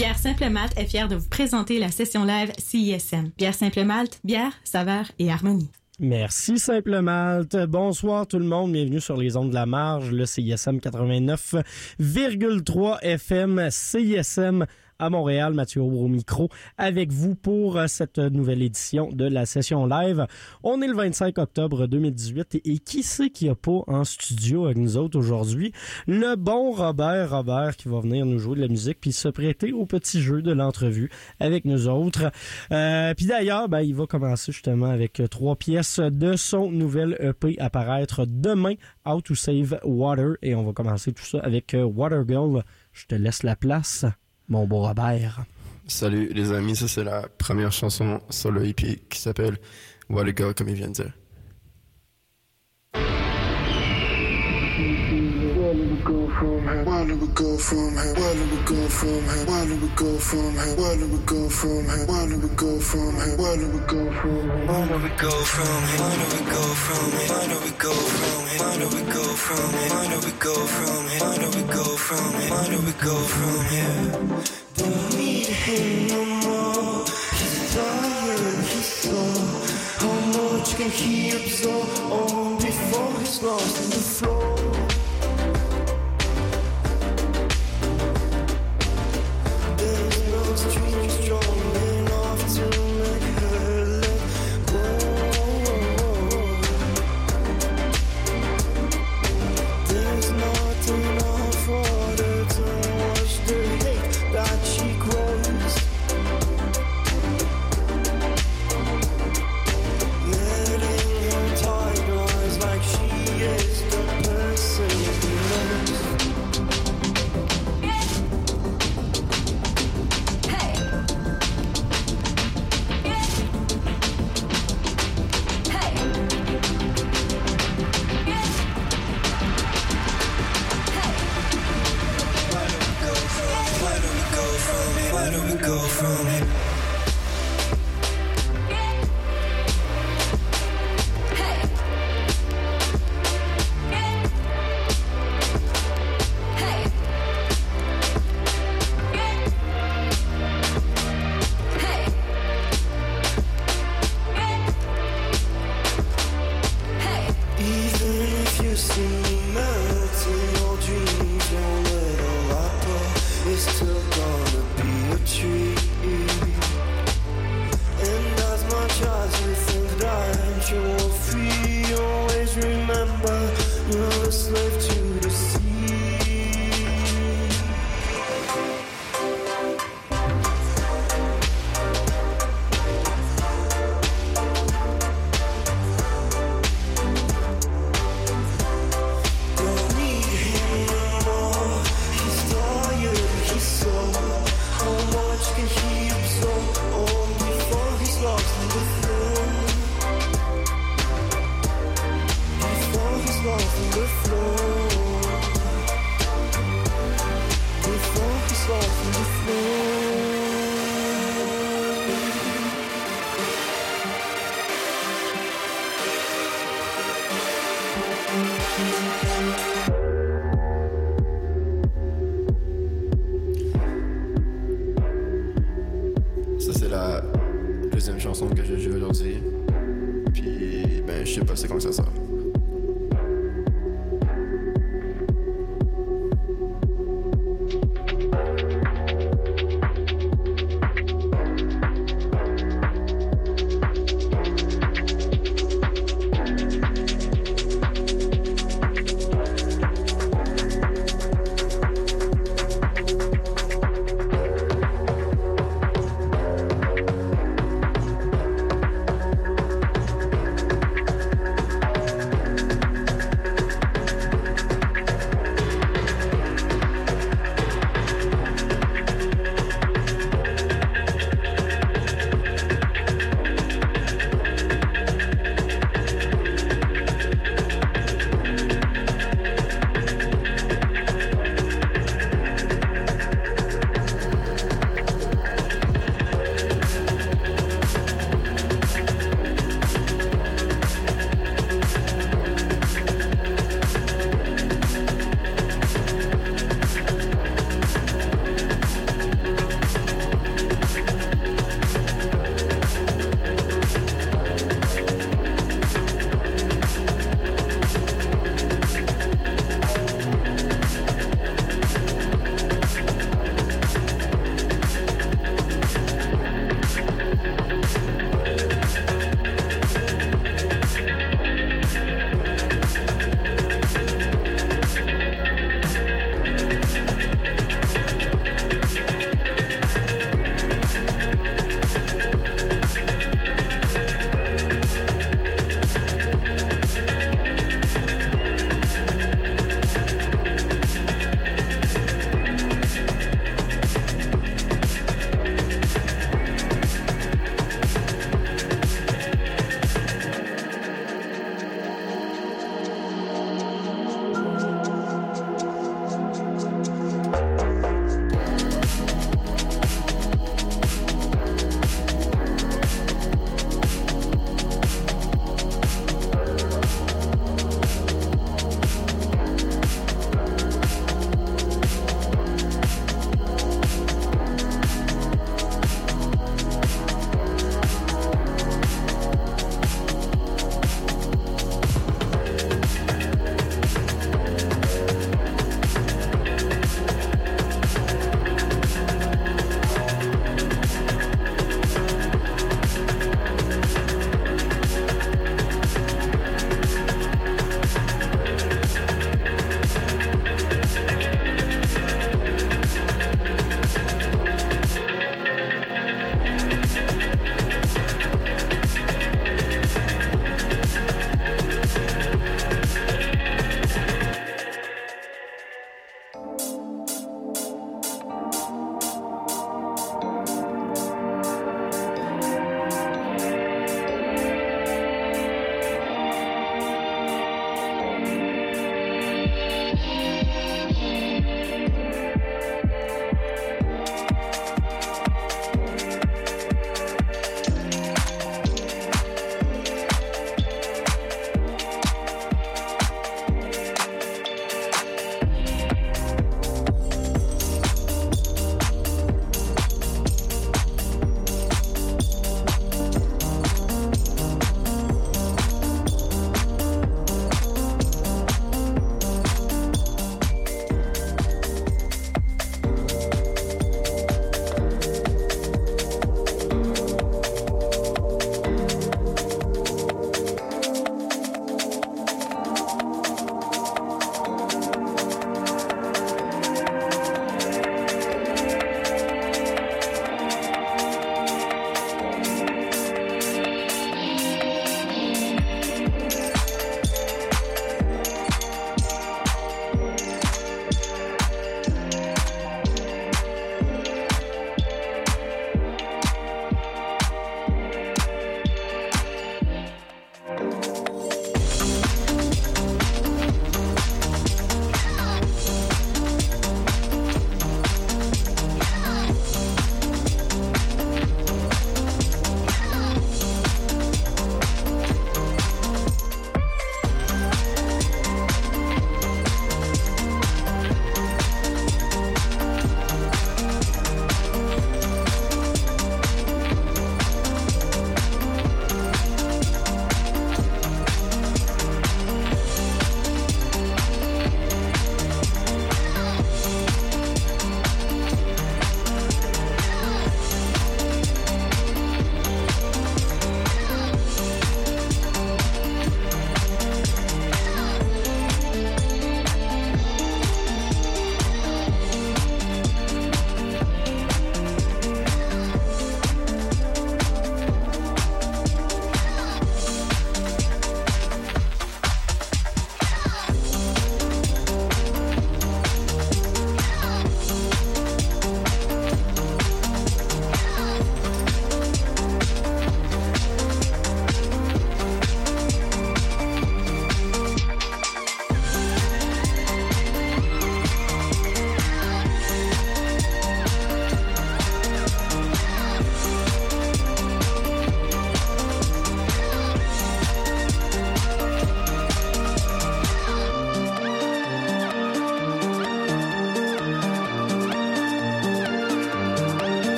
Bière Simple Malte est fière de vous présenter la session live CISM. Bière Simple Malte, bière, saveur et harmonie. Merci Simple Malte. Bonsoir tout le monde. Bienvenue sur les ondes de la marge, le CISM 89,3 FM, CISM à Montréal, Mathieu au micro, avec vous pour euh, cette nouvelle édition de la session live. On est le 25 octobre 2018 et, qui c'est qui a pas en studio avec nous autres aujourd'hui? Le bon Robert Robert qui va venir nous jouer de la musique puis se prêter au petit jeu de l'entrevue avec nous autres. Euh, puis d'ailleurs, ben, il va commencer justement avec trois pièces de son nouvel EP apparaître demain, How to Save Water et on va commencer tout ça avec euh, Water Girl. Je te laisse la place mon beau Robert. Salut les amis, ça c'est la première chanson sur le EP qui s'appelle What a Girl, comme il vient de dire. Go? Where do we go from here? Where do we go from here? Where do we go from here? Where do we go from here? Where do we go from here? Where do we go from here? Where do we go from here? Where do we go from here? Where do we go from here? Where do we go from here? Where do we go from here? Where do we go from here? Where do we go from here? Don't need him no more. He's tired. He's so. How much can he absorb before he's lost deuxième chanson que je joue aujourd'hui. Puis, ben, je sais pas c'est comme ça sort.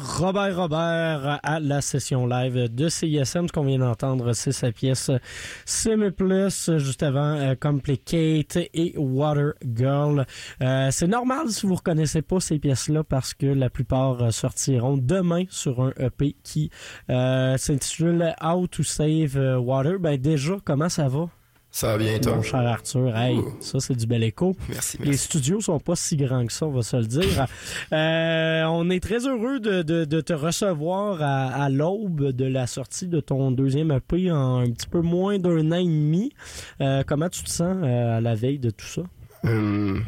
Robert Robert à la session live de CISM. Ce qu'on vient d'entendre, c'est sa pièce Sim Plus, juste avant euh, Complicate et Water Girl. Euh, c'est normal si vous reconnaissez pas ces pièces-là parce que la plupart euh, sortiront demain sur un EP qui euh, s'intitule How to Save Water. Ben déjà, comment ça va? Ça va bien, toi? Mon cher Arthur, hey, Ouh. ça c'est du bel écho. Merci, Les merci. studios sont pas si grands que ça, on va se le dire. Euh, on est très heureux de, de- de te recevoir à, à l'aube de la sortie de ton deuxième EP en un petit peu moins d'un an et demi. Euh, comment tu te sens euh, à la veille de tout ça? Hum,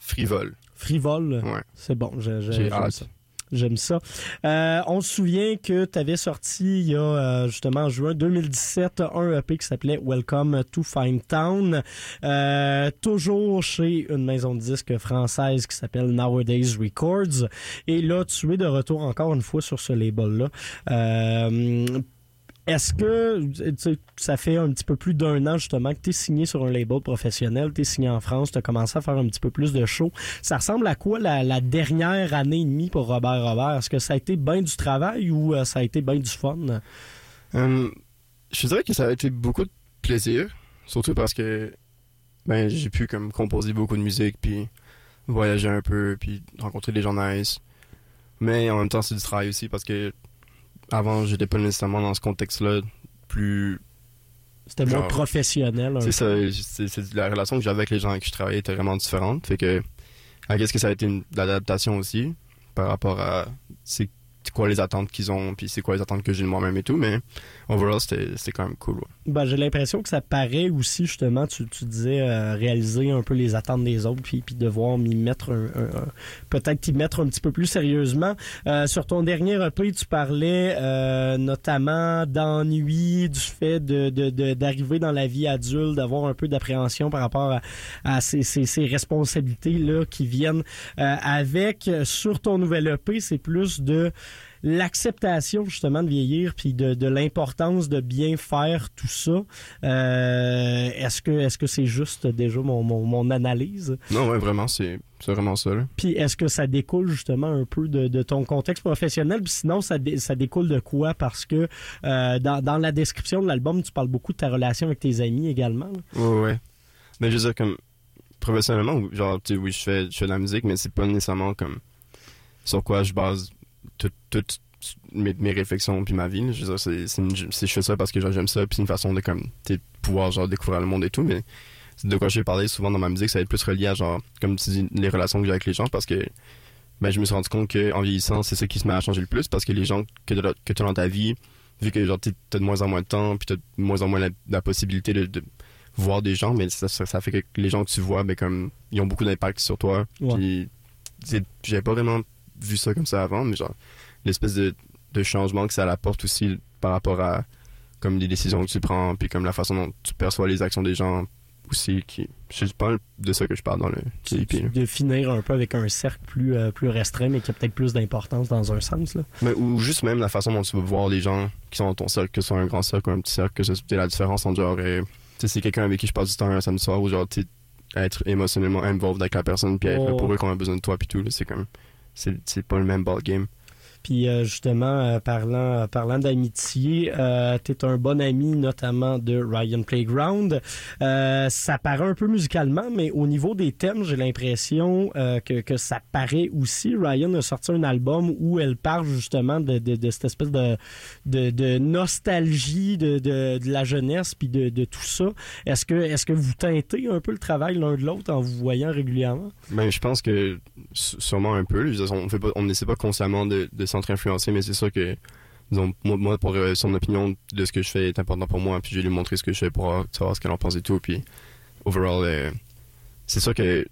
frivole. Frivole, Ouais. c'est bon, J'ai hâte. ça. J'aime ça. Euh, on se souvient que tu avais sorti il y a euh, justement en juin 2017 un EP qui s'appelait Welcome to Fine Town, euh, toujours chez une maison de disques française qui s'appelle Nowadays Records. Et là, tu es de retour encore une fois sur ce label-là. Euh, est-ce que ça fait un petit peu plus d'un an justement que tu es signé sur un label professionnel, tu es signé en France, tu as commencé à faire un petit peu plus de shows. Ça ressemble à quoi la, dernière année et demie pour Robert Robert? Est-ce que ça a été bien du travail ou euh, ça a été bien du fun? Hum, je dirais que ça a été beaucoup de plaisir, surtout parce que ben j'ai pu comme composer beaucoup de musique puis voyager un peu puis rencontrer des nice. Mais en même temps, c'est du travail aussi parce que avant, j'étais pas nécessairement dans ce contexte-là plus C'était moins professionnel. C'est ça, c'est- la relation que j'avais avec les gens avec qui je travaillais était vraiment différente. Fait que, qu'est-ce que ça a été une l'adaptation aussi par rapport à quoi les attentes qu'ils ont, puis c'est quoi les attentes que j'ai de moi-même et tout. Mais overall, c'était, quand même cool. ouais. Ben, j'ai l'impression que ça paraît aussi, justement, tu, tu disais euh, réaliser un peu les attentes des autres, puis, puis devoir m'y mettre un, un- peut-être y mettre un petit peu plus sérieusement. Euh, sur ton dernier EP, tu parlais euh, notamment d'ennui, du fait de, de- de- d'arriver dans la vie adulte, d'avoir un peu d'appréhension par rapport à, à ces, ces, ces responsabilités-là qui viennent euh, avec. Sur ton nouvel EP, c'est plus de l'acceptation justement de vieillir puis de, de l'importance de bien faire tout ça. Euh, est-ce que est-ce que c'est juste déjà mon, mon, mon analyse? Non, ouais, vraiment, c'est, c'est vraiment ça. là. Puis est-ce que ça découle justement un peu de, de ton contexte professionnel? Puis sinon, ça, dé- ça découle de quoi? Parce que euh, dans, dans la description de l'album, tu parles beaucoup de ta relation avec tes amis également. là. Ouais, ouais. Mais je veux dire, comme, professionnellement, genre, tu sais, oui, je fais, je fais de la musique, mais c'est pas nécessairement comme sur quoi je base tout- toutes mes, mes réflexions puis ma vie. Je veux dire, c'est, je fais ça parce que j'aime ça, puis c'est une façon de, comme, tu pouvoir, genre, découvrir le monde et tout, mais c'est de quoi je vais parler souvent dans ma musique, ça va être plus relié à, genre, comme tu dis, les relations que j'ai avec les gens, parce que, ben, je me suis rendu compte qu'en vieillissant, c'est ça qui se met à changer le plus, parce que les gens que tu as dans ta vie, vu que, genre, t'es- t'as de moins en moins de temps, puis t'as de moins en moins la, la possibilité de- de voir des gens, mais ça, ça, ça fait que les gens que tu vois, ben, comme, ils ont beaucoup d'impact sur toi. Ouais. Puis, c'est- j'avais pas vraiment vu ça comme ça avant, mais genre, l'espèce de, de changement que ça apporte aussi par rapport à, comme, les décisions que tu prends, puis comme la façon dont tu perçois les actions des gens aussi, qui, c'est pas de ça que je parle dans le. De finir un peu avec un cercle plus, euh, plus restreint, mais qui a peut-être plus d'importance dans un sens. Là. Mais, ou juste même la façon dont tu vas voir les gens qui sont dans ton cercle, que ce soit un grand cercle ou un petit cercle, que c'est la différence entre genre, euh, tu sais, c'est quelqu'un avec qui je passe du temps un samedi soir ou genre, tu sais, être émotionnellement involved avec la personne puis être là pour eux quand on a besoin de toi puis tout, là, c'est comme, c'est pas le même ball game. Puis euh, justement, euh, parlant, parlant d'amitié, euh, t'es un bon ami notamment de Ryan Playground. Euh, ça paraît un peu musicalement, mais au niveau des thèmes, j'ai l'impression euh, que, que ça paraît aussi. Ryan a sorti un album où elle parle justement de, de, cette espèce de, de, nostalgie de, de, la jeunesse puis de, tout ça. Est-ce que, est-ce que vous teintez un peu le travail l'un de l'autre en vous voyant régulièrement? Ben, je pense que sûrement un peu. on fait pas, on n'essaie pas consciemment de, de s'entre-influencer, mais c'est sûr que, disons, moi, moi, pour euh, son opinion de ce que je fais est important pour moi, puis je vais lui montrer ce que je fais pour savoir ce qu'elle en pense et tout, puis overall, euh, c'est sûr que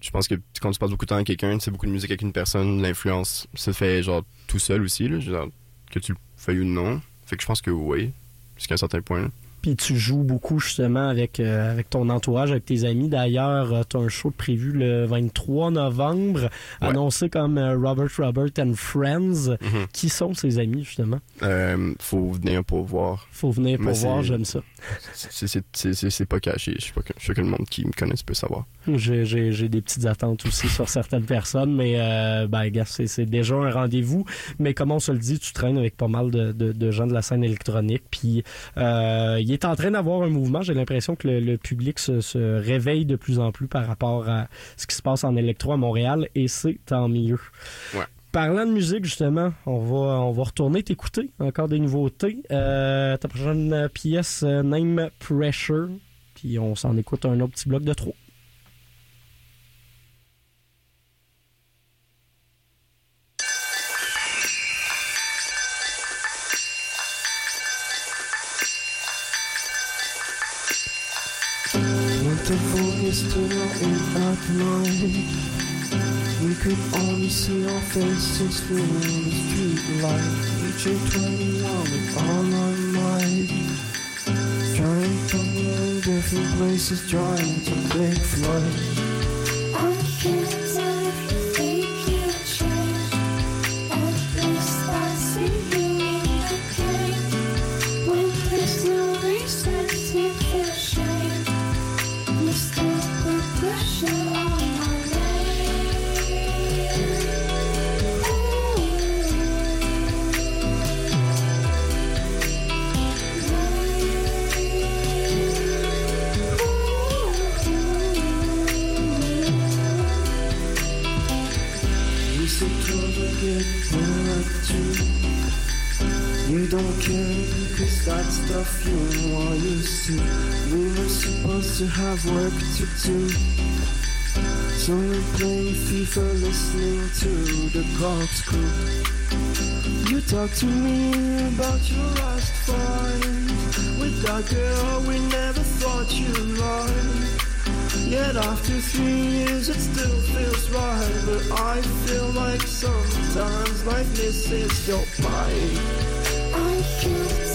je pense que quand tu passes beaucoup de temps avec quelqu'un, tu sais beaucoup de musique avec une personne, l'influence se fait genre tout seul aussi, là, que tu le feuilles ou non. Fait que je pense que oui, jusqu'à un certain point. Puis tu joues beaucoup justement avec, euh, avec ton entourage, avec tes amis. D'ailleurs, tu as un show prévu le 23 novembre, Ouais. annoncé comme euh, Robert Robert and Friends. Qui sont ces amis justement? Euh, faut venir pour voir. Faut venir pour Mais voir, j'aime ça. C'est- pas caché. Je suis pas que, je que le monde qui me connaisse peut savoir. J'ai- des petites attentes aussi sur certaines personnes, mais euh, ben, gars, c'est c'est déjà un rendez-vous. Mais comme on se le dit, tu traînes avec pas mal de, de- de gens de la scène électronique. Puis euh, il est en train d'avoir un mouvement. J'ai l'impression que le, le public se, se réveille de plus en plus par rapport à ce qui se passe en électro à Montréal, et c'est tant mieux. Ouais. Parlant de musique, justement, on va, on va retourner t'écouter. Encore des nouveautés. Euh, ta prochaine pièce, euh, Name Pressure. Puis on s'en écoute un autre petit bloc de trois. We could only see our faces through the street light Reaching 21 with all our might. Trying to in different places Trying to take flight because that stuff you are used to We were supposed to have work to do. So we're playing FIFA listening to the Cops crew. You talk to me about your last fight. With that girl we never thought you'd lie Yet after three years it still feels right. But I feel like sometimes life misses your fight I can't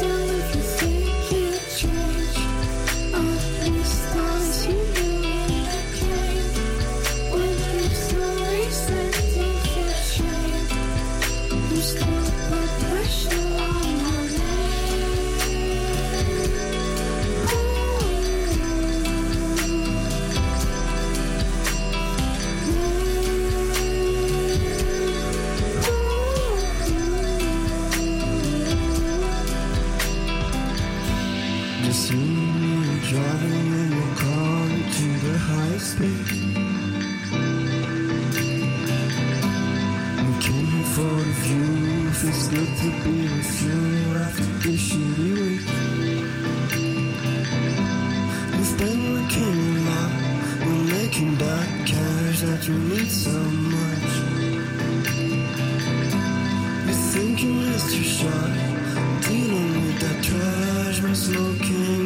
Just you and me driving in your car to the high speed. We came here for the view Feels good to be with you after this shitty week. Been working a lot We're making that cash that you need so much. You're thinking it's too short Dealing with that trash by smoking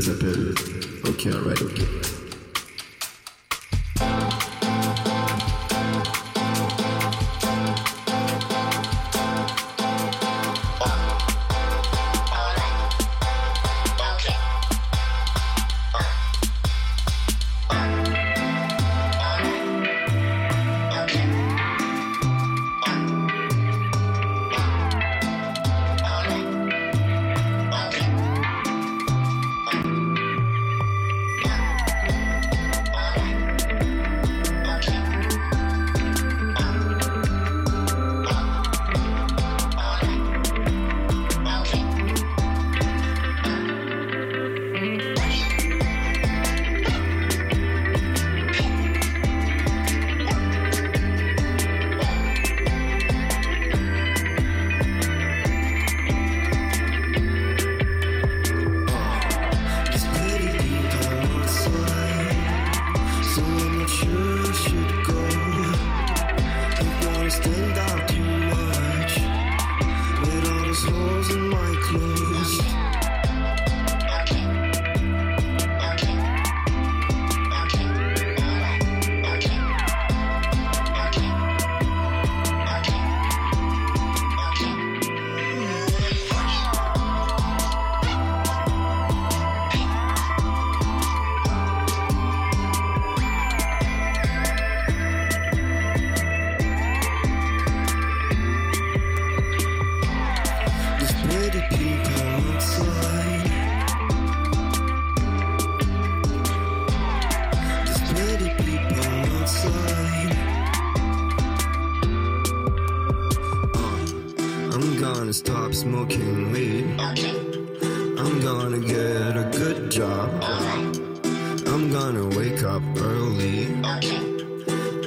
Celle-là s'appelle Ok, alright, up early.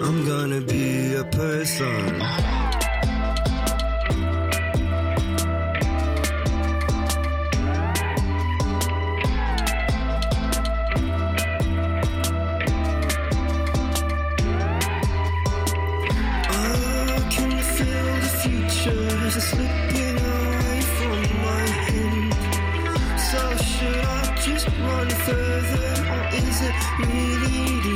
I'm gonna be a person. Dee, dee, dee.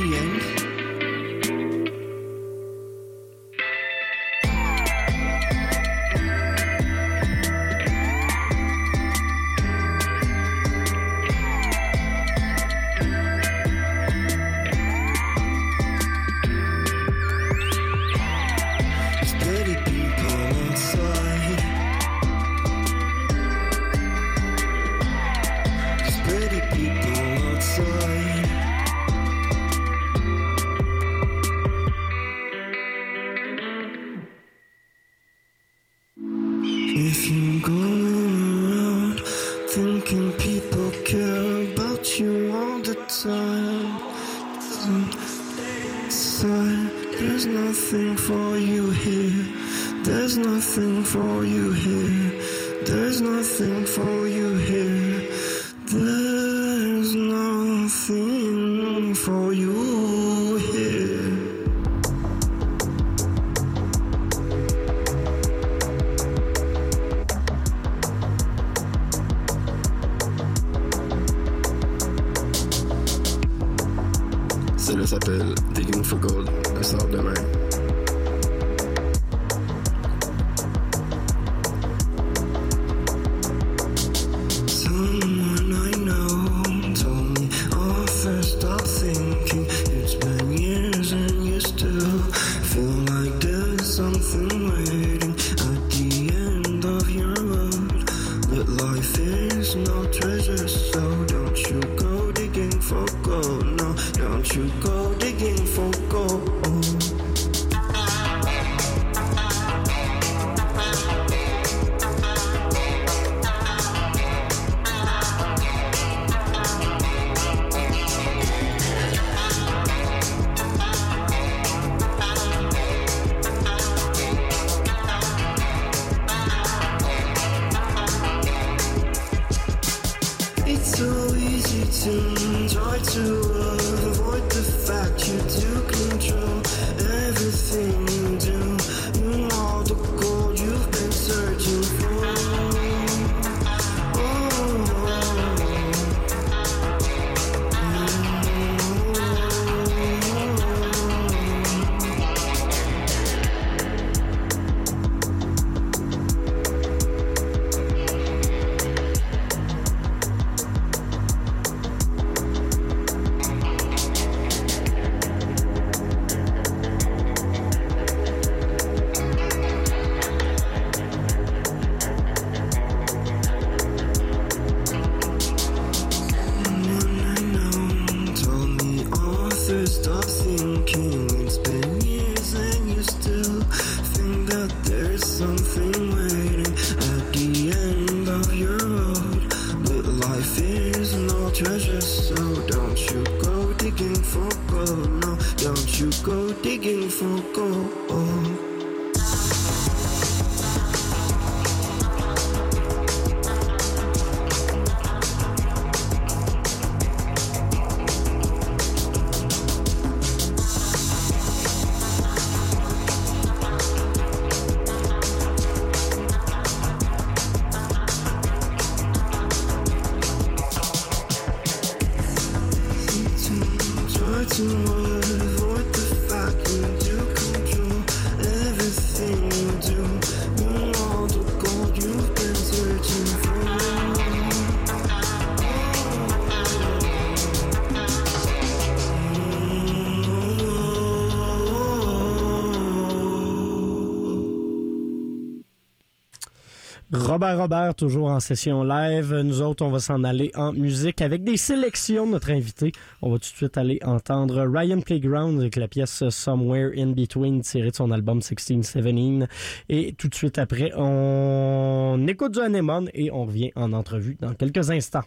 you for gold. Robert Robert, toujours en session live. Nous autres, on va s'en aller en musique avec des sélections de notre invité. On va tout de suite aller entendre Ryan Playground avec la pièce Somewhere in Between tirée de son album 1617. Et tout de suite après, on écoute du Anemone et on revient en entrevue dans quelques instants.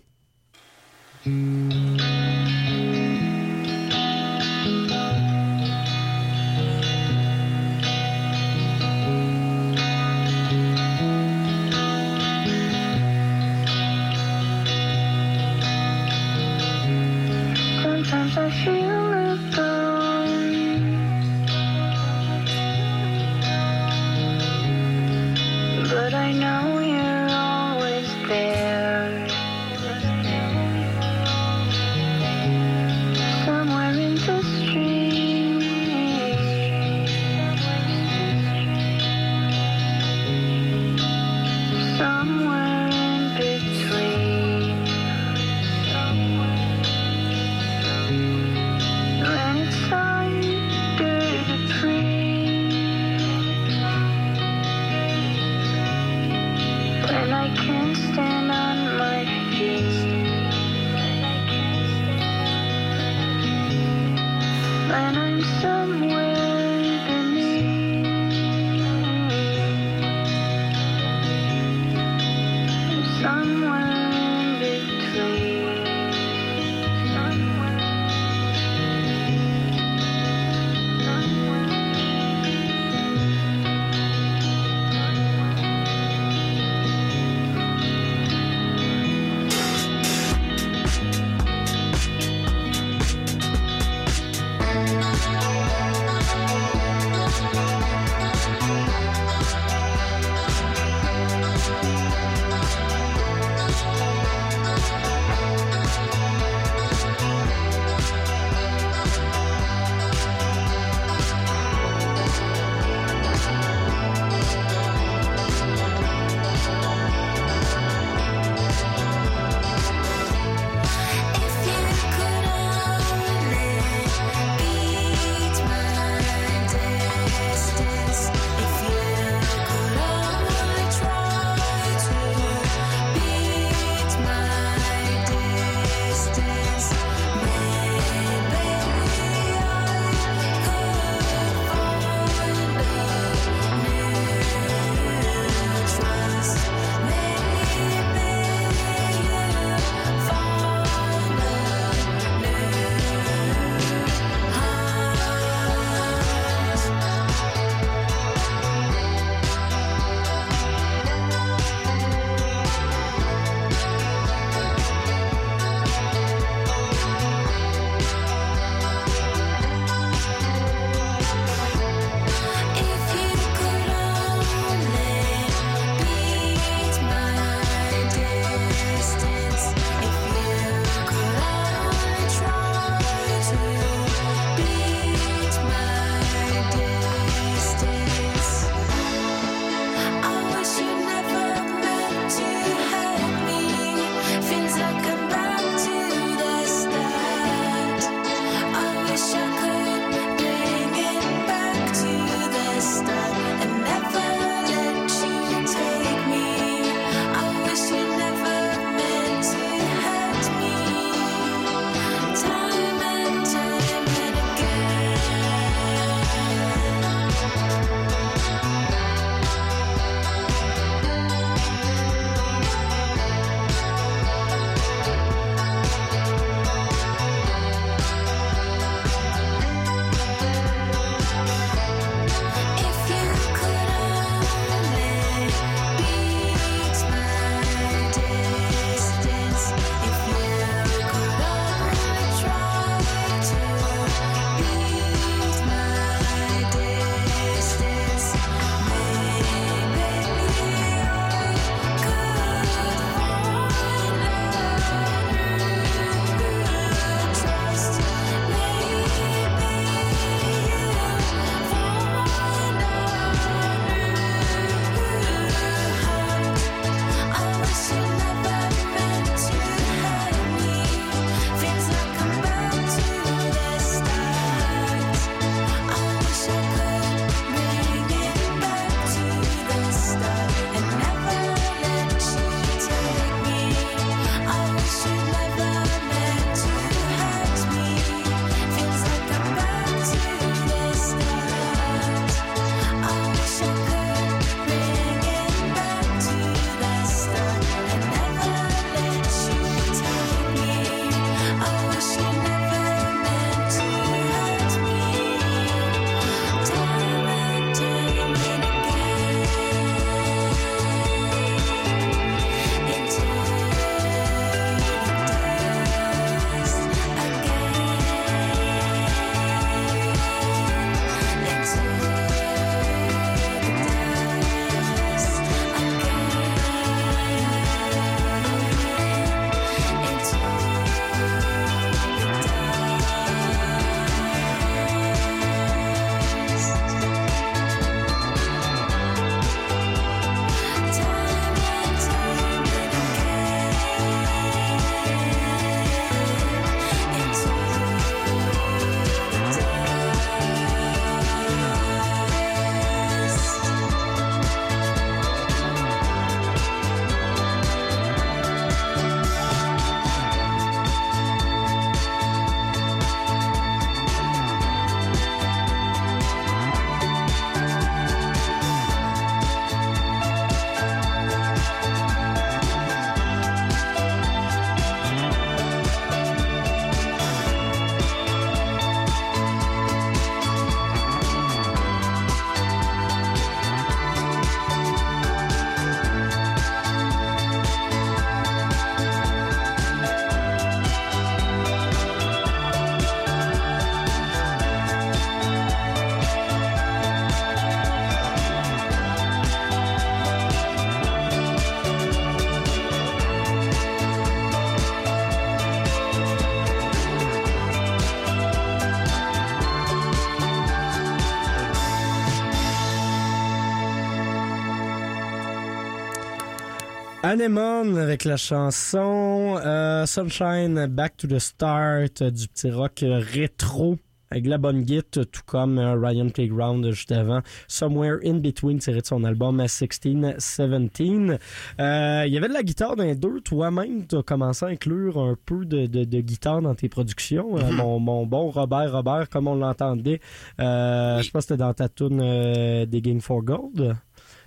Anemone avec la chanson euh, Sunshine Back to the Start euh, du petit rock euh, rétro avec la bonne git, tout comme Ryan Playground juste avant. Somewhere in Between tiré de son album 1617. Euh, Il y avait de la guitare dans les deux. Toi-même, tu as commencé à inclure un peu de, de, de guitare dans tes productions. Euh, Mhm. mon, mon bon Robert Robert, comme on l'entendait, euh, Oui. je pense que c'était dans ta tune euh, Digging for Gold.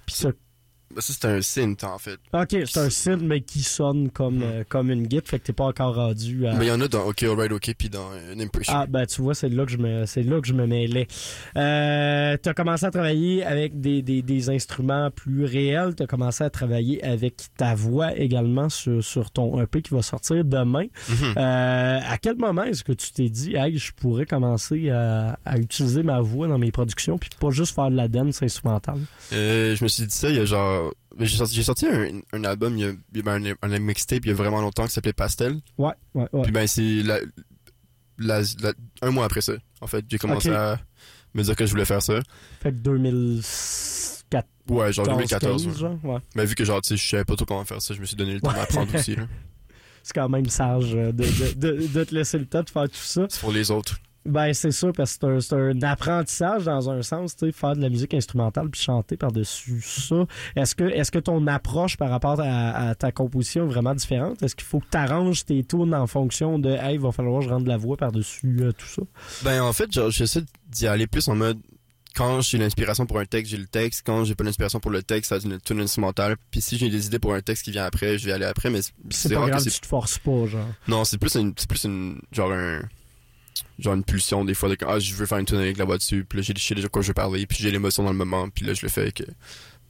Puis ça, c'est un synth, en fait. Ok, c'est un synth, mais qui sonne comme, euh, comme une guide, fait que t'es pas encore rendu à... Mais il y en a dans OK, Alright, OK, puis dans euh, Impression. Ah, ben tu vois, c'est là que je me, c'est là que je me mêlais. Euh, t'as commencé à travailler avec des, des, des instruments plus réels. T'as commencé à travailler avec ta voix également sur, sur ton EP qui va sortir demain. Mhm. Euh, à quel moment est-ce que tu t'es dit, hey, je pourrais commencer à, à utiliser ma voix dans mes productions, puis pas juste faire de la dance instrumentale? Euh, je me suis dit ça il y a genre ben, j'ai sorti, un, un album il y a, a un, un mixtape il y a vraiment longtemps qui s'appelait Pastel Ouais, ouais, ouais. puis ben c'est la, la- la- un mois après ça en fait j'ai commencé à me dire que je voulais faire ça Fait que 2014, ouais genre 2014 15, ouais. genre, ouais. mais vu que genre tu sais je savais pas trop comment faire ça je me suis donné le temps Ouais. d'apprendre aussi là. c'est quand même sage euh, de, de, de, de te laisser le temps de faire tout ça. c'est pour les autres Ben, c'est ça, parce que c'est un, un apprentissage dans un sens, tu sais, faire de la musique instrumentale puis chanter par-dessus ça. Est-ce que, est-ce que ton approche par rapport à, à ta composition est vraiment différente? Est-ce qu'il faut que tu arranges tes tunes en fonction de, hey, il va falloir que je rende la voix par-dessus euh, tout ça? ben en fait j'essaie d'y aller plus en mode quand j'ai l'inspiration pour un texte, j'ai le texte. Quand j'ai pas l'inspiration pour le texte, ça une tune instrumentale. Puis si j'ai des idées pour un texte qui vient après, je vais aller après. Mais c'est- pas que grave, c'est tu te forces pas, genre. Non, c'est plus une, c'est plus une, genre un, genre une pulsion des fois de ah je veux faire une tune avec la voix dessus, puis là j'ai déjà quoi je veux parler, puis j'ai l'émotion dans le moment, puis là je le fais euh,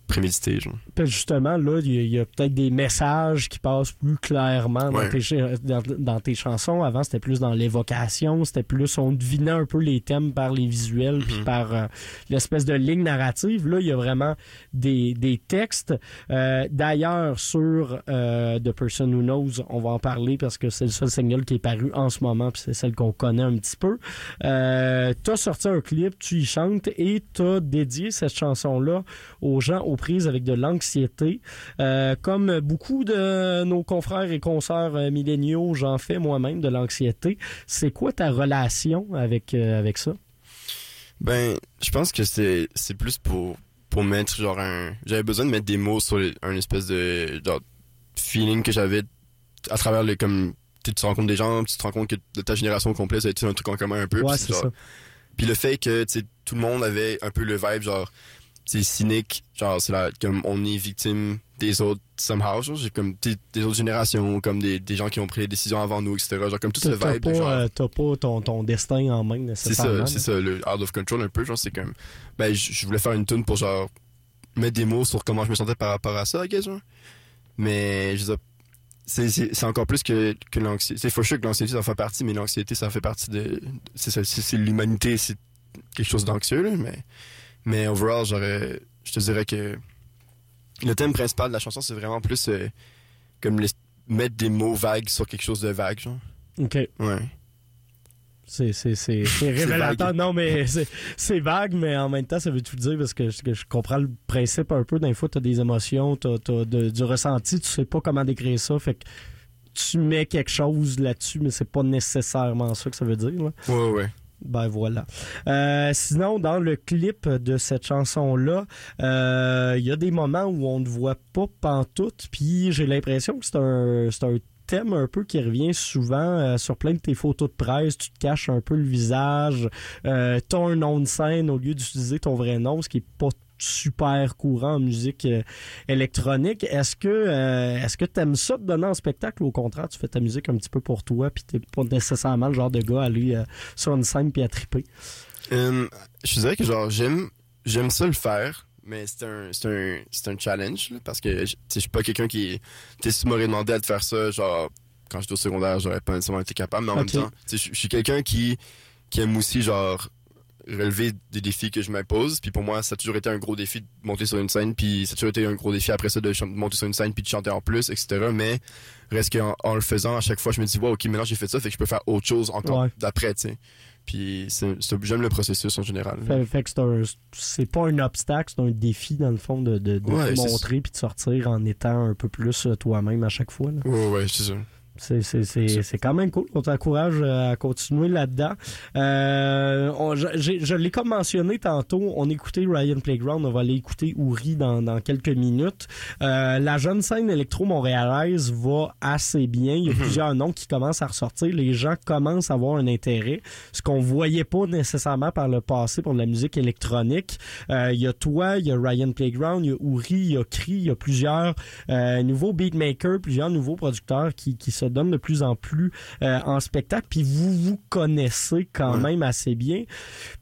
prémédité genre. Justement, là, il y a, peut-être des messages qui passent plus clairement dans, Ouais. tes, ch- dans, dans tes chansons. Avant, c'était plus dans l'évocation, c'était plus, on devinait un peu les thèmes par les visuels, puis Mhm. par euh, l'espèce de ligne narrative. Là, il y a vraiment des, des textes. Euh, D'ailleurs, sur euh, The Person Who Knows, on va en parler parce que c'est le seul single qui est paru en ce moment, puis c'est celle qu'on connaît un petit peu. Euh, t'as sorti un clip, tu y chantes et t'as dédié cette chanson-là aux gens aux prises avec de l'anxiété. Euh, comme beaucoup de nos confrères et consoeurs euh, milléniaux, j'en fais moi-même de l'anxiété. C'est quoi ta relation avec, euh, avec ça? Ben, je pense que c'est, c'est plus pour, pour mettre genre un, j'avais besoin de mettre des mots sur les- un espèce de, genre, feeling que j'avais à travers les, comme, tu tu rencontres des gens, tu te rends compte que de ta génération complète, ça a été un truc en commun un peu. ouais, c'est ça. Puis le fait que tout le monde avait un peu le vibe genre c'est cynique, genre c'est là comme on est victime des autres somehow, genre comme des, des autres générations, comme des, des gens qui ont pris les décisions avant nous, etc. Genre comme tout ce vibe pas, genre euh, t'as pas ton, ton destin en main c'est ça, c'est ça, le out of control un peu, genre c'est comme ben je voulais faire une tune pour genre mettre des mots sur comment je me sentais par rapport à ça, I guess, genre. Mais je c'est encore plus que que l'anxiété. C'est sure que l'anxiété ça en fait partie, mais l'anxiété ça fait partie de c'est ça, c'est c'est l'humanité, c'est quelque chose d'anxieux là, mais mais overall j'aurais je te dirais que le thème principal de la chanson c'est vraiment plus euh, comme les- mettre des mots vagues sur quelque chose de vague, genre. OK. Ouais. C'est, c'est, c'est, c'est révélateur. Non, mais c'est, c'est vague, mais en même temps, ça veut tout dire parce que je, que je comprends le principe un peu. D'un fois, t'as des émotions, t'as, t'as de- du ressenti, tu sais pas comment décrire ça. Fait que tu mets quelque chose là-dessus, mais c'est pas nécessairement ça que ça veut dire. là. Ouais, ouais. Ben voilà. Euh, sinon, dans le clip de cette chanson-là, euh, il y a des moments où on ne voit pas pantoute, puis j'ai l'impression que c'est un, un thème un peu qui revient souvent euh, sur plein de tes photos de presse. Tu te caches un peu le visage, euh, t'as un nom de scène au lieu d'utiliser ton vrai nom, ce qui est pas super courant en musique euh, électronique. Est-ce que euh, est-ce que t'aimes ça te donner en spectacle? Ou au contraire tu fais ta musique un petit peu pour toi puis t'es pas nécessairement le genre de gars à aller euh, sur une scène puis à triper? Euh, je dirais que genre j'aime j'aime ça le faire mais c'est un c'est un c'est un challenge là, parce que je suis pas quelqu'un qui tu si tu m'aurais demandé à te faire ça genre quand j'étais au secondaire j'aurais pas nécessairement été capable mais en même temps je suis quelqu'un qui qui aime aussi genre relever des défis que je m'impose puis pour moi ça a toujours été un gros défi de monter sur une scène puis ça a toujours été un gros défi après ça de monter sur une scène puis de chanter en plus etc mais reste qu'en en le faisant à chaque fois je me dis wow ok maintenant j'ai fait ça fait que je peux faire autre chose encore Ouais. d'après tu sais Puis j'aime le processus en général. Fait, fait que c'est pas un obstacle, c'est un défi dans le fond de, de, de Ouais, te montrer puis de sortir en étant un peu plus euh, toi-même à chaque fois. là. Ouais, ouais, c'est ça. C'est, quand même cool. On t'encourage euh, à continuer là-dedans. Euh, je, l'ai comme mentionné tantôt, on écoutait Ryan Playground, on va aller écouter Ouri dans, dans quelques minutes. Euh, la jeune scène électro-montréalaise va assez bien. Il y a plusieurs noms qui commencent à ressortir. Les gens commencent à avoir un intérêt, ce qu'on voyait pas nécessairement par le passé pour de la musique électronique. Euh, Il y a toi, il y a Ryan Playground, il y a Ouri, il y a Cree, il y a plusieurs nouveaux beatmakers, plusieurs nouveaux producteurs qui, qui se donnent de plus en plus euh, en spectacle. Puis vous vous connaissez quand même assez bien.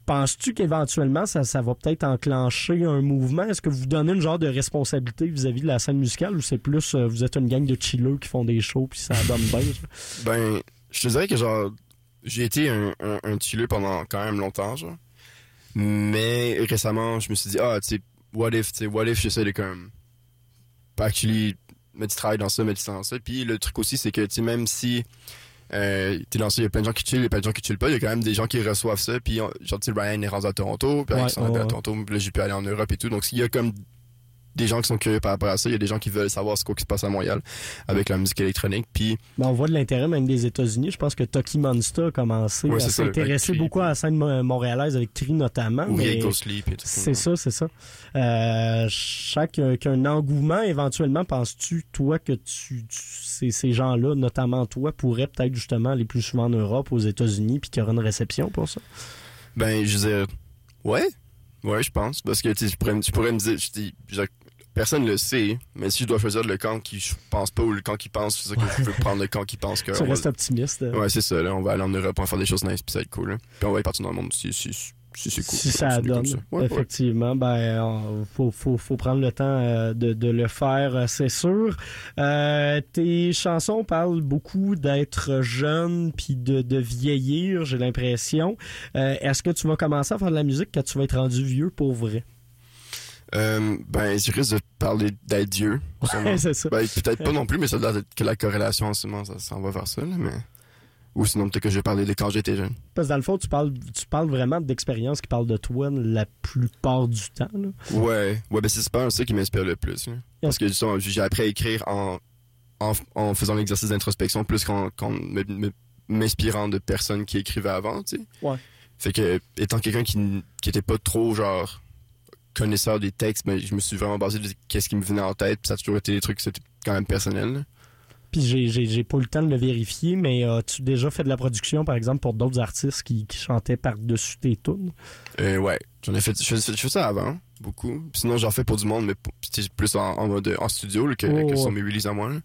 Penses-tu qu'éventuellement ça, ça va peut-être enclencher un mouvement? Est-ce que vous donnez une genre de responsabilité vis-à-vis de la scène musicale ou c'est plus euh, vous êtes une gang de chillers qui font des shows puis ça donne bien? Ben, je te dirais que genre, j'ai été un, un, pendant quand même longtemps, genre. Mais récemment, je me suis dit, ah, tu sais, what if, tu sais, what if j'essaie de comme, pas actually du travail dans ça, du temps dans ça. Puis le truc aussi, c'est que, tu sais, même si euh, t'es dans ça, il y a plein de gens qui chillent, il y a plein de gens qui chillent pas, il y a quand même des gens qui reçoivent ça. Puis, on- genre, tu sais, Ryan est rendu à Toronto, puis Ouais, Alex est rendu ouais, à. Toronto, puis là, j'ai pu aller en Europe et tout. Donc, il y a comme des gens qui sont curieux par rapport à ça, il y a des gens qui veulent savoir ce quoi qui se passe à Montréal avec la musique électronique. Puis, Ben, on voit de l'intérêt même des États-Unis. Je pense que Toki Monster a commencé Ouais, à s'intéresser beaucoup à la scène mo- montréalaise avec Tri notamment. ou mais- tout C'est ça, c'est ça. Euh, chaque qu'un engouement, éventuellement, penses-tu, toi, que tu, tu- ces, ces gens-là, notamment toi, pourraient peut-être justement aller plus souvent en Europe, aux États-Unis, puis qu'il y aura une réception pour ça? Ben, je veux dire, ouais, ouais, je pense. Parce que, tu pourrais, je pourrais me dire, je dis, personne le sait, mais si je dois choisir le camp qui pense pas ou le camp qui pense, c'est ça que je veux prendre le camp qui pense que. Va- restes optimiste. euh, Ouais, c'est ça, là. On va aller en Europe, on va faire des choses nice, puis ça va être cool, là. Puis on va aller partir dans le monde si, si, si, c'est cool. si ça donne, ça. Ouais, ouais. effectivement, ben, on- faut, faut, faut prendre le temps euh, de, de le faire, euh, c'est sûr. Euh, tes chansons parlent beaucoup d'être jeune puis de, de vieillir, j'ai l'impression. Euh, Est-ce que tu vas commencer à faire de la musique quand tu vas être rendu vieux pour vrai? Euh, ben, je risque de parler d'être Dieu. sûrement. c'est ça. Ben, peut-être pas non plus, mais ça a l'air d'être que la corrélation en ce moment, ça s'en va vers ça, là, mais. Ou sinon, peut-être que je vais parler de quand j'étais jeune. Parce que dans le fond, tu parles, tu parles vraiment d'expériences qui parlent de toi la plupart du temps. Là. Ouais, ouais, ben c'est pas ça qui m'inspire le plus. là. Parce que j'ai appris à écrire en, en, en faisant l'exercice d'introspection plus qu'en me- m'inspirant de personnes qui écrivaient avant, tu sais. Ouais. Fait que, étant quelqu'un qui, qui était pas trop, genre, connaisseur des textes, ben, je me suis vraiment basé sur qu'est-ce qui me venait en tête, puis ça a toujours été des trucs, c'était quand même personnel. Puis j'ai, pas eu le temps de le vérifier, mais as-tu déjà fait de la production, par exemple, pour d'autres artistes qui, qui chantaient par-dessus tes tunes? Euh, ouais, j'en ai fait, je je faisais ça avant, beaucoup. Puis sinon, j'en fais pour du monde, mais c'était plus en, en mode, en studio, là, que, Oh, que sur mes releases à moi, là.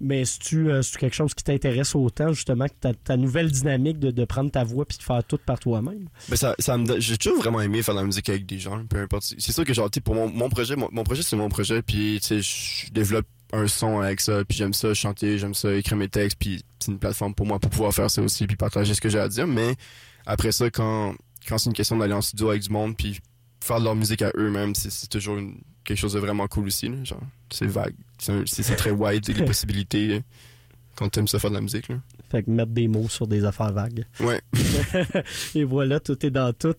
Mais est-ce que c'est quelque chose qui t'intéresse autant, justement, que ta, ta nouvelle dynamique de, de prendre ta voix puis de faire tout par toi-même? Ben ça, ça me j'ai toujours vraiment aimé faire de la musique avec des gens, peu importe. C'est sûr que genre, tu pour mon, mon projet, mon, mon projet c'est mon projet, puis tu sais, je développe un son avec ça, puis j'aime ça chanter, j'aime ça écrire mes textes, puis c'est une plateforme pour moi pour pouvoir faire ça aussi, puis partager ce que j'ai à dire. Mais après ça, quand quand c'est une question d'aller en studio avec du monde, puis faire de leur musique à eux-mêmes, c'est toujours une- quelque chose de vraiment cool aussi. là. Genre, c'est vague, c'est très wide les possibilités quand t'aimes ça faire de la musique. Là. Fait que mettre des mots sur des affaires vagues. Ouais. Et voilà, tout est dans tout.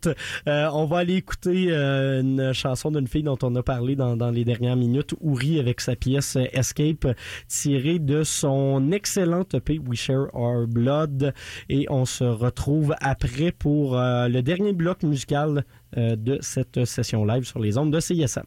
Euh, on va aller écouter euh, une chanson d'une fille dont on a parlé dans, dans les dernières minutes, Ouri, avec sa pièce euh, Escape, tirée de son excellente EP We Share Our Blood. Et on se retrouve après pour euh, le dernier bloc musical de cette session live sur les ondes de CISM.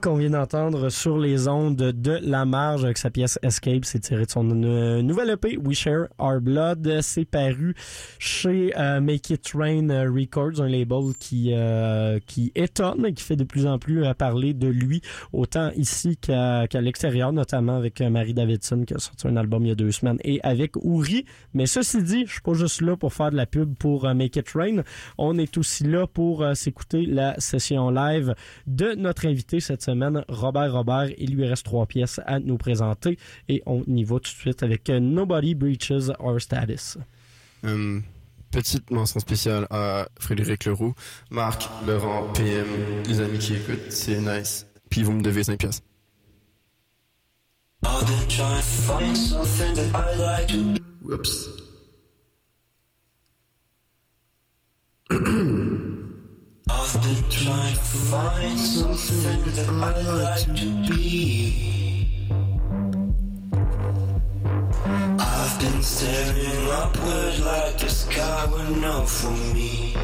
Nico vient d'entendre sur les ondes de La Marge avec sa pièce Escape. C'est tiré de son euh, nouvelle EP, We Share Our Blood. C'est paru chez euh, Make It Rain Records, un label qui, euh, qui étonne et qui fait de plus en plus euh, parler de lui, autant ici qu'à l'extérieur, notamment avec euh, Marie Davidson qui a sorti un album il y a deux semaines et avec Ouri. Mais ceci dit, je suis pas juste là pour faire de la pub pour euh, Make It Rain. On est aussi là pour euh, s'écouter la session live de notre invité cette semaine, Robert Robert. Il lui reste trois pièces à nous présenter et on y va tout de suite avec euh, Nobody Breaches Our Status. Euh, petite mention spéciale à Frédéric Leroux, Marc, Laurent, PM, les amis qui écoutent, c'est nice. Puis vous me devez 5 piastres. I've been trying to find something that I like to trying to find something that I like to be. I've been staring upward like the sky would know for me.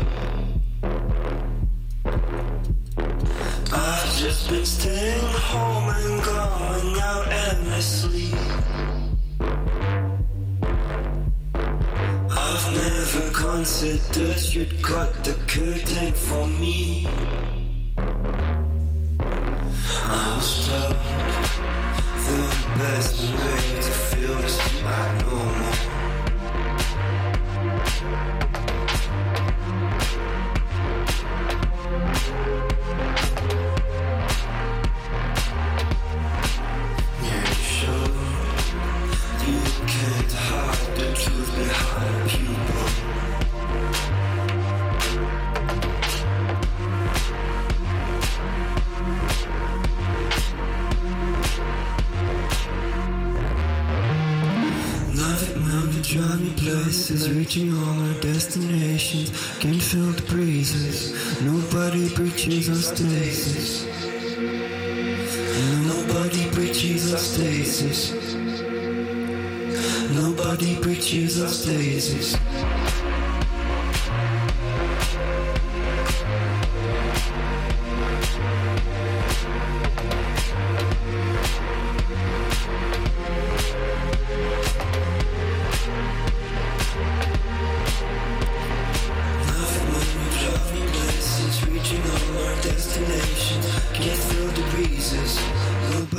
I've just been staying home and going out endlessly. Never considered you'd cut the curtain for me. I was told the best way to feel is to act normal. Reaching all our destinations. Can feel the breezes. Nobody breaches our stasis. Nobody breaches our stasis. Nobody breaches our stasis.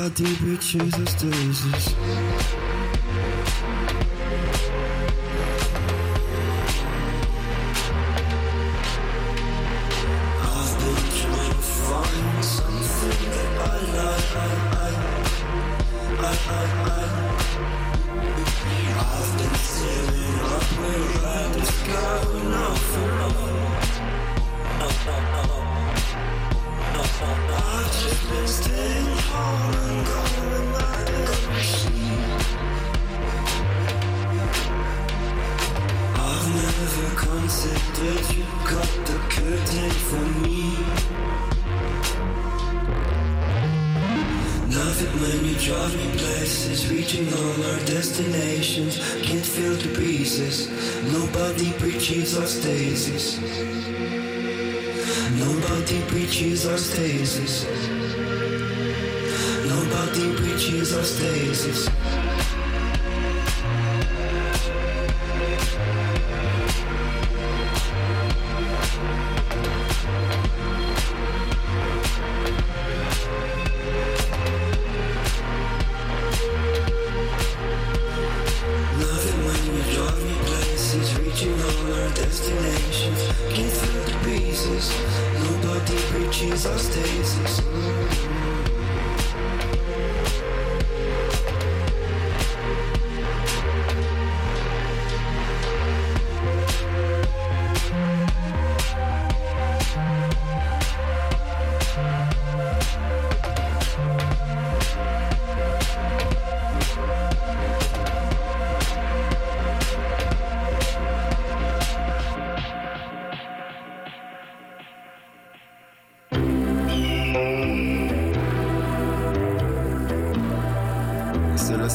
Nobody breaches our stasis. I've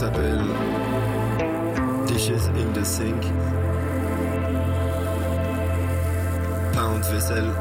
s'appelle Dishes in the Sink. Pound vaisselle.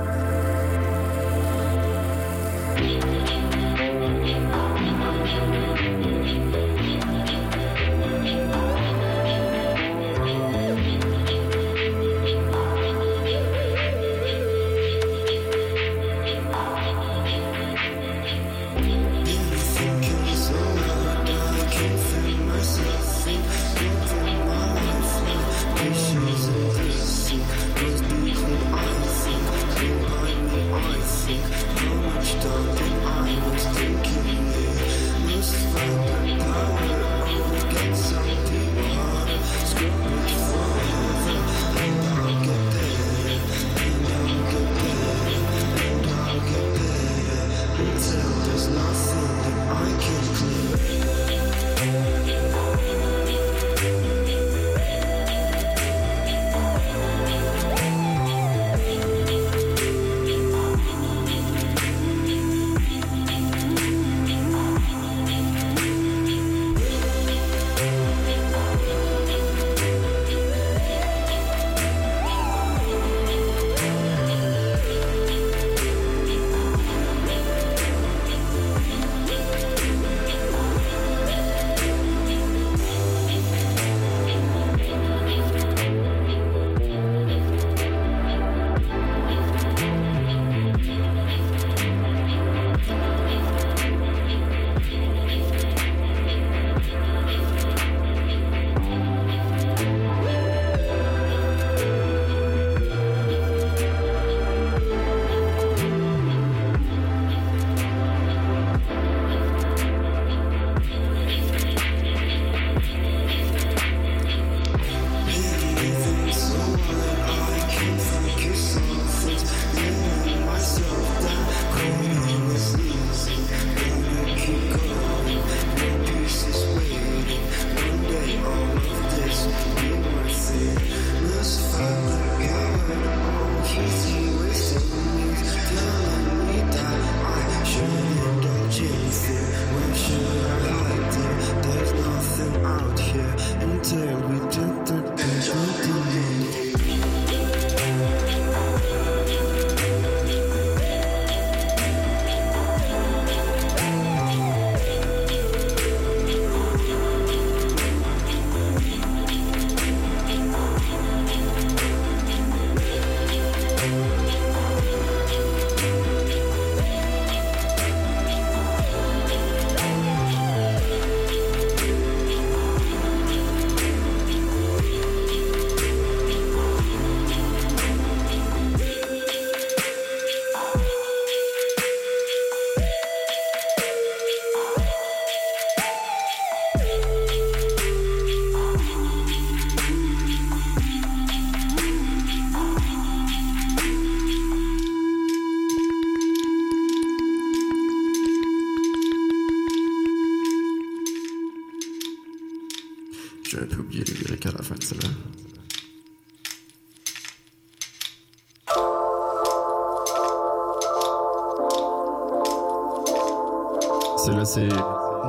Celle-là, c'est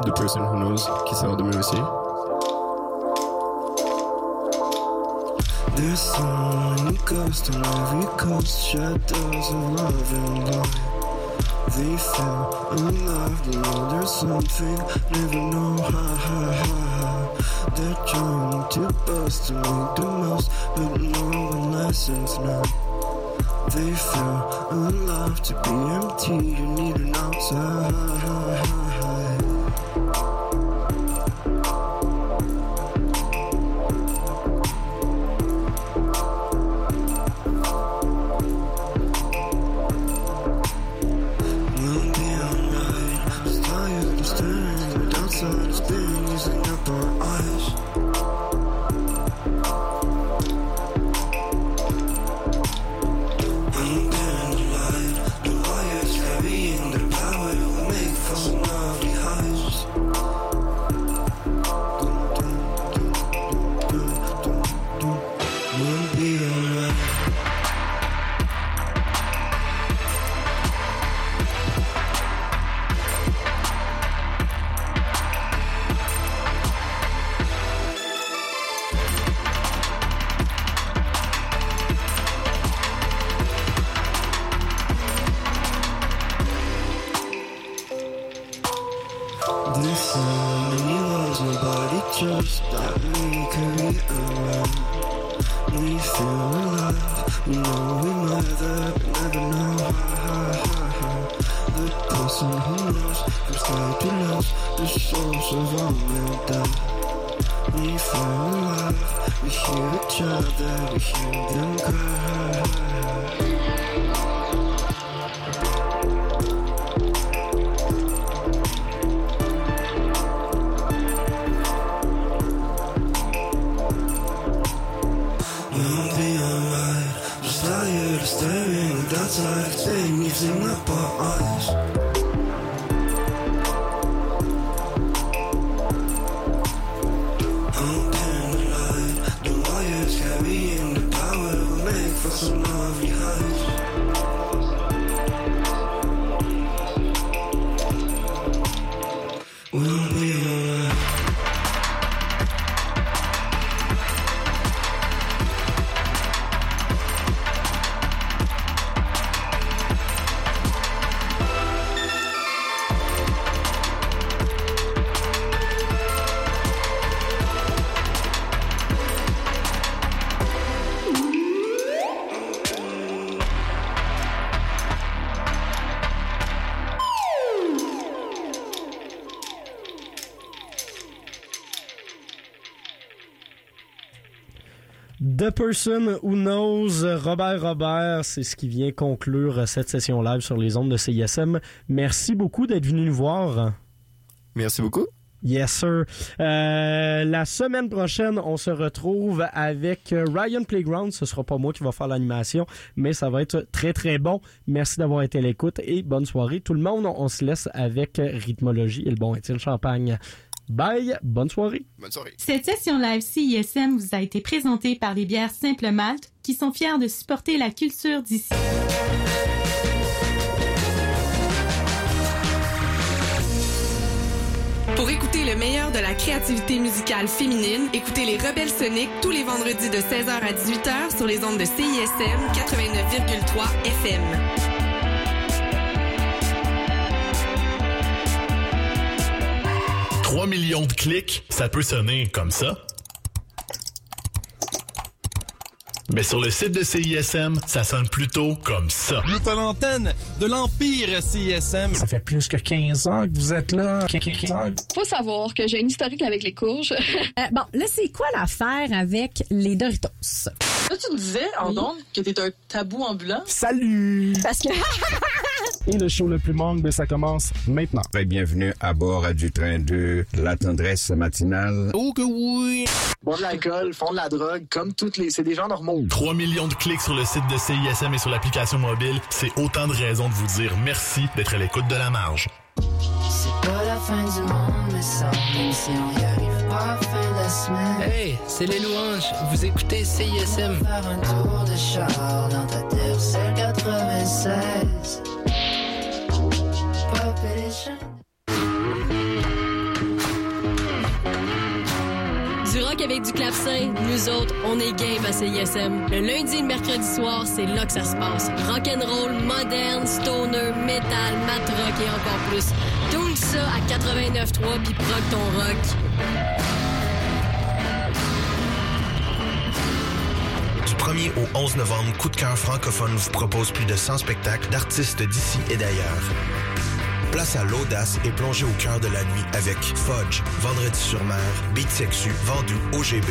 The Person Who Knows qui sort demain aussi. There's someone who ghost on every coast, shadows of love and light. They feel alive, they know there's something, never know how, how, how, how. They're trying to bust to make the most, but no one listens now. They feel alive to be empty, you need an outside. We feel love. we hear each other, we hear them cry. Person Who Knows, Robert Robert, c'est ce qui vient conclure cette session live sur les ondes de CISM. Merci beaucoup d'être venu nous voir. Merci beaucoup. Yes, sir. Euh, la semaine prochaine, on se retrouve avec euh, Ryan Playground. Ce sera pas moi qui va faire l'animation, mais ça va être très, très bon. Merci d'avoir été à l'écoute et bonne soirée. Tout le monde, on se laisse avec Rhythmologie et le bon est-il champagne. Bye, bonne soirée. Bonne soirée. Cette session live CISM vous a été présentée par les bières Simple Malte qui sont fiers de supporter la culture d'ici. Pour écouter le meilleur de la créativité musicale féminine, écoutez les Rebelles Soniques tous les vendredis de 16h à 18h sur les ondes de CISM 89,3 FM. 3 millions de clics, ça peut sonner comme ça. Mais sur le site de CISM, ça sonne plutôt comme ça. Vous êtes à l'antenne de l'Empire CISM. Ça fait plus que 15 ans que vous êtes là. 15 ans. Faut savoir que j'ai une historique avec les courges. Euh, bon, là, c'est quoi l'affaire avec les Doritos? Là, tu me disais, en ondes, que t'es un tabou ambulant. Salut! Parce que... Et le show le plus manque, ben, ça commence maintenant. Très bienvenue à bord du train de la tendresse matinale. Oh que oui! Boire de l'alcool, font de la drogue, comme toutes les... C'est des gens normaux. 3 millions de clics sur le site de CISM et sur l'application mobile, c'est autant de raisons de vous dire merci d'être à l'écoute de la marge. C'est pas la fin du monde, mais ça, même si on y arrive Hey, c'est les louanges. Vous écoutez CISM. Faire un tour de char dans ta terre, c'est 96. Avec du clavecin, nous autres, on est game à CISM. Le lundi et le mercredi soir, c'est là que ça se passe. Rock'n'roll, moderne, stoner, metal, mat rock et encore plus. Tout ça à 89.3 puis proc ton rock. Du 1er au 11 novembre, Coup de cœur francophone vous propose plus de 100 spectacles d'artistes d'ici et d'ailleurs. Place à l'audace et plongez au cœur de la nuit avec Fudge, Vendredi sur mer, Beat Sexu, Vendu, OGB,